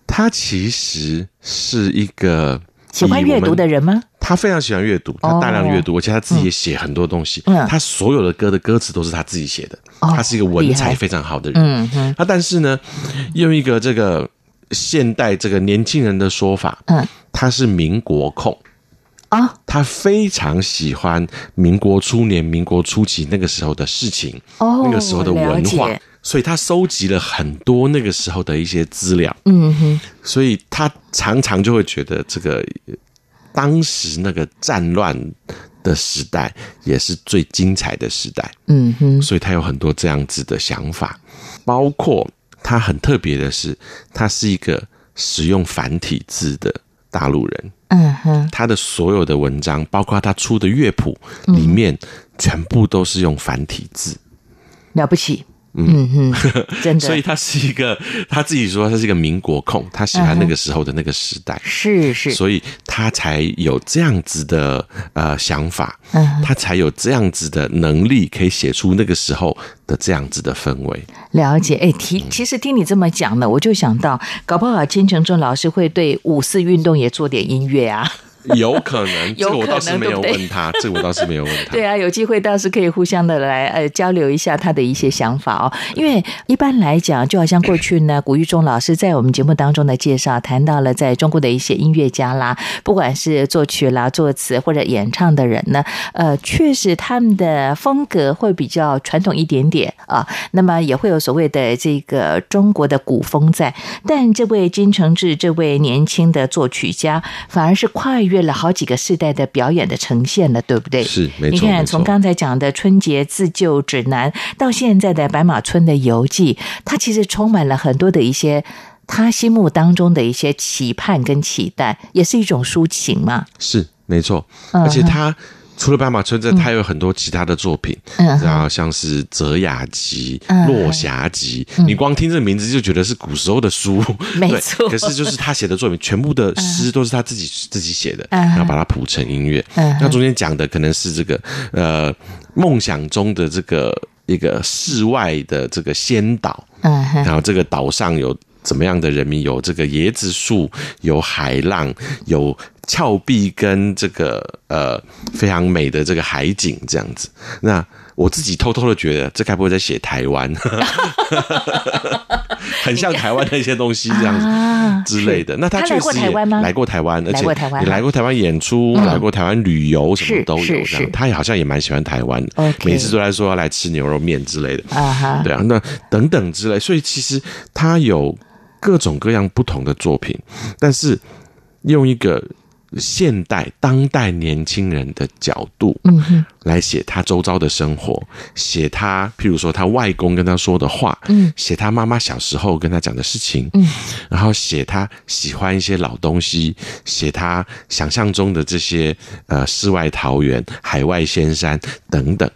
他其实是一个喜欢阅读的人吗？他非常喜欢阅读，他大量阅读，而且他自己也写很多东西。嗯，他所有的歌的歌词都是他自己写的。他是一个文采非常好的人。嗯嗯。他但是呢，用一个这个现代这个年轻人的说法，嗯，他是民国控。啊，他非常喜欢民国初年、民国初期那个时候的事情，哦，那个时候的文化，所以他收集了很多那个时候的一些资料。嗯哼，所以他常常就会觉得这个当时那个战乱的时代也是最精彩的时代。嗯哼，所以他有很多这样子的想法，包括他很特别的是，他是一个使用繁体字的大陆人。嗯哼，他的所有的文章，包括他出的乐谱里面，全部都是用繁体字。了不起，嗯。哼，真的，所以他是一个他自己说他是一个民国控，他喜欢那个时候的那个时代，是是，所以他才有这样子的呃想法，嗯，他才有这样子的能力，可以写出那个时候的这样子的氛围。了解，哎，听，其实听你这么讲呢，我就想到，搞不好金承中老师会对五四运动也做点音乐啊。有可能，这个我倒是没有问他，这个我倒是没有问他。对啊，有机会倒是可以互相的来呃交流一下他的一些想法哦。因为一般来讲，就好像过去呢，古玉忠老师在我们节目当中的介绍，谈到了在中国的一些音乐家啦，不管是作曲啦、作词或者演唱的人呢，呃，确实他们的风格会比较传统一点点啊。那么也会有所谓的这个中国的古风在，但这位金承志这位年轻的作曲家，反而是跨越。越了好几个世代的表演的呈现了，对不对？是，没错。你看，从刚才讲的春节自救指南，到现在的白马村的游记，它其实充满了很多的一些他心目当中的一些期盼跟期待，也是一种抒情嘛。是，没错。而且他。嗯除了《斑马村》这，他有很多其他的作品，嗯、然后像是《泽雅集》嗯《落霞集》嗯，你光听这名字就觉得是古时候的书，没错。可是就是他写的作品，全部的诗都是他自己自己写的，嗯，然后把它谱成音乐。嗯，那中间讲的可能是这个呃梦想中的这个一个世外的这个仙岛，嗯，然后这个岛上有怎么样的人民，有这个椰子树，有海浪，有。峭壁跟这个呃非常美的这个海景这样子，那我自己偷偷的觉得，这该不会在写台湾，很像台湾的一些东西这样子 之类的。那他确实也来过台湾，而且也来过台湾演出，来过台湾旅游，什么都有这样。他也好像也蛮喜欢台湾，每次都来说要来吃牛肉面之类的。啊，对啊，那等等之类。所以其实他有各种各样不同的作品，但是用一个。现代当代年轻人的角度，嗯，来写他周遭的生活，写他，譬如说他外公跟他说的话，嗯，写他妈妈小时候跟他讲的事情，嗯，然后写他喜欢一些老东西，写他想象中的这些呃世外桃源、海外仙山等等，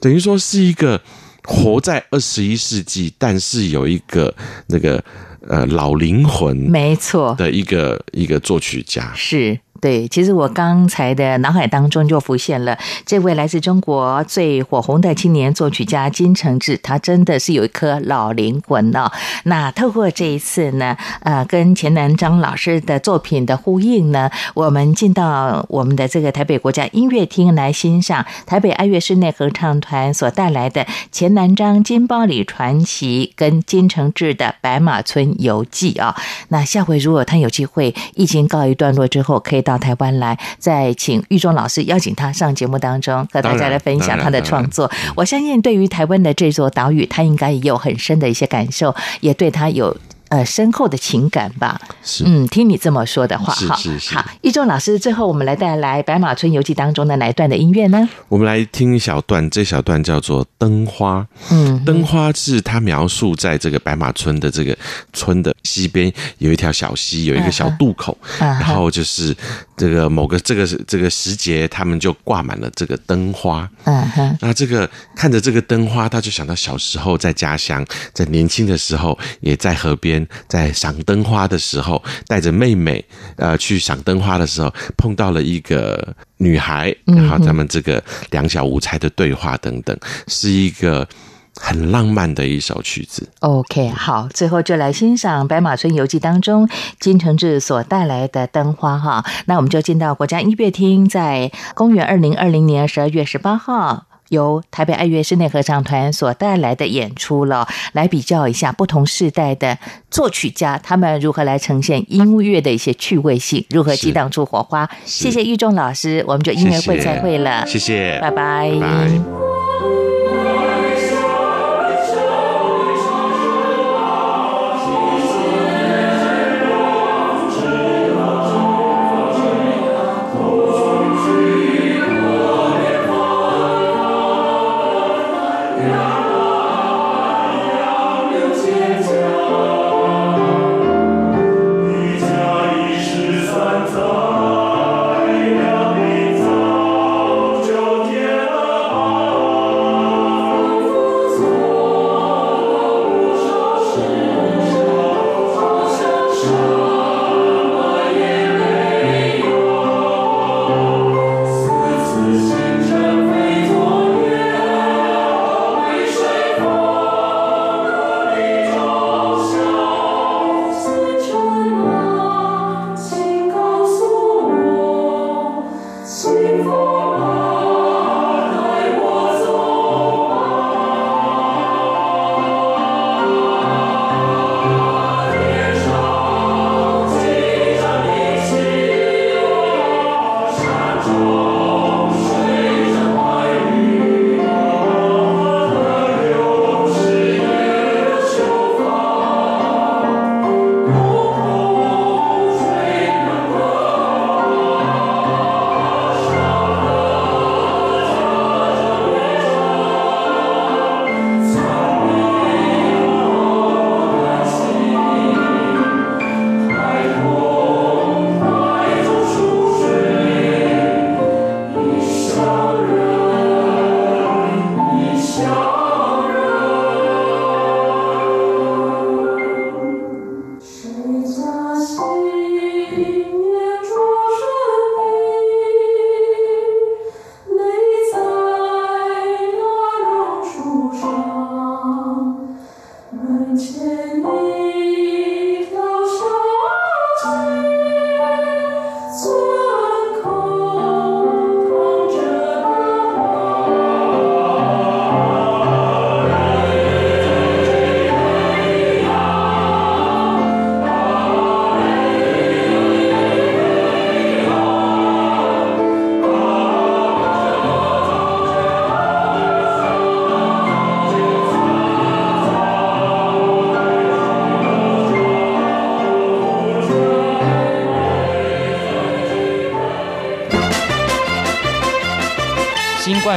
等于说是一个活在二十一世纪，但是有一个那个呃老灵魂，没错。的一个一个作曲家。是。对，其实我刚才的脑海当中就浮现了这位来自中国最火红的青年作曲家金承志，他真的是有一颗老灵魂哦。那透过这一次呢，呃，跟钱南章老师的作品的呼应呢，我们进到我们的这个台北国家音乐厅来欣赏台北爱乐室内合唱团所带来的钱南章金包里传奇跟金承志的白马村游记啊。那下回如果他有机会，疫情告一段落之后，可以到。到台湾来，再请玉忠老师邀请他上节目当中，和大家来分享他的创作。我相信，对于台湾的这座岛屿，他应该也有很深的一些感受，也对他有。呃，深厚的情感吧。是，嗯，听你这么说的话，哈，是。好，一中老师，最后我们来带来《白马村游记》当中的哪一段的音乐呢？我们来听一小段，这小段叫做《灯花》。嗯，灯花是他描述在这个白马村的这个村的西边有一条小溪，有一个小渡口，嗯、然后就是这个某个这个这个时节，他们就挂满了这个灯花。嗯哼，那这个看着这个灯花，他就想到小时候在家乡，在年轻的时候也在河边。在赏灯花的时候，带着妹妹呃去赏灯花的时候，碰到了一个女孩，然后他们这个两小无猜的对话等等，是一个很浪漫的一首曲子。OK，好，最后就来欣赏《白马村游记》当中金承志所带来的灯花哈。那我们就进到国家音乐厅，在公元二零二零年十二月十八号。由台北爱乐室内合唱团所带来的演出了，来比较一下不同世代的作曲家，他们如何来呈现音乐的一些趣味性，如何激荡出火花。谢谢玉仲老师，我们就音乐会再会了，谢谢，拜拜。拜拜。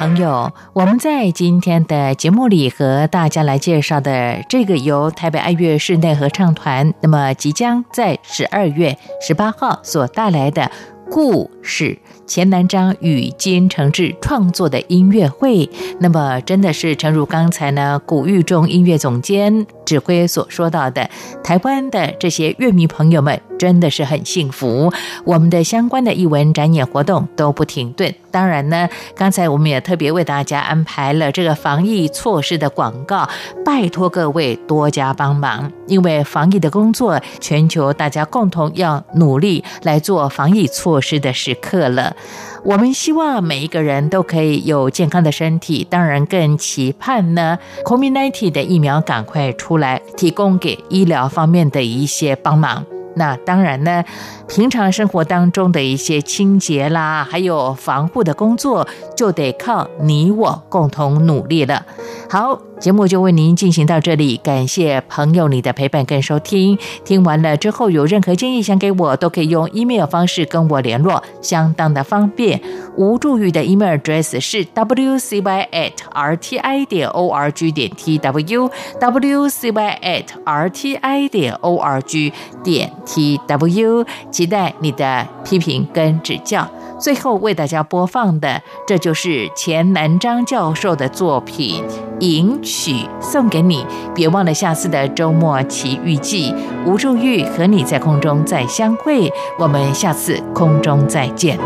朋友，我们在今天的节目里和大家来介绍的这个由台北爱乐室内合唱团，那么即将在十二月十八号所带来的故事。钱南章与金承志创作的音乐会，那么真的是诚如刚才呢，古玉中音乐总监指挥所说到的，台湾的这些乐迷朋友们真的是很幸福。我们的相关的艺文展演活动都不停顿。当然呢，刚才我们也特别为大家安排了这个防疫措施的广告，拜托各位多加帮忙，因为防疫的工作，全球大家共同要努力来做防疫措施的时刻了。我们希望每一个人都可以有健康的身体，当然更期盼呢，COVID-19 的疫苗赶快出来，提供给医疗方面的一些帮忙。那当然呢，平常生活当中的一些清洁啦，还有防护的工作，就得靠你我共同努力了。好。节目就为您进行到这里，感谢朋友你的陪伴跟收听。听完了之后，有任何建议想给我，都可以用 email 方式跟我联络，相当的方便。吴助玉的 email address 是 wcy at rti 点 org 点 tw wcy at rti 点 org 点 tw，期待你的批评跟指教。最后为大家播放的，这就是钱南章教授的作品《迎曲》，送给你。别忘了下次的周末奇遇记，吴祝玉和你在空中再相会。我们下次空中再见。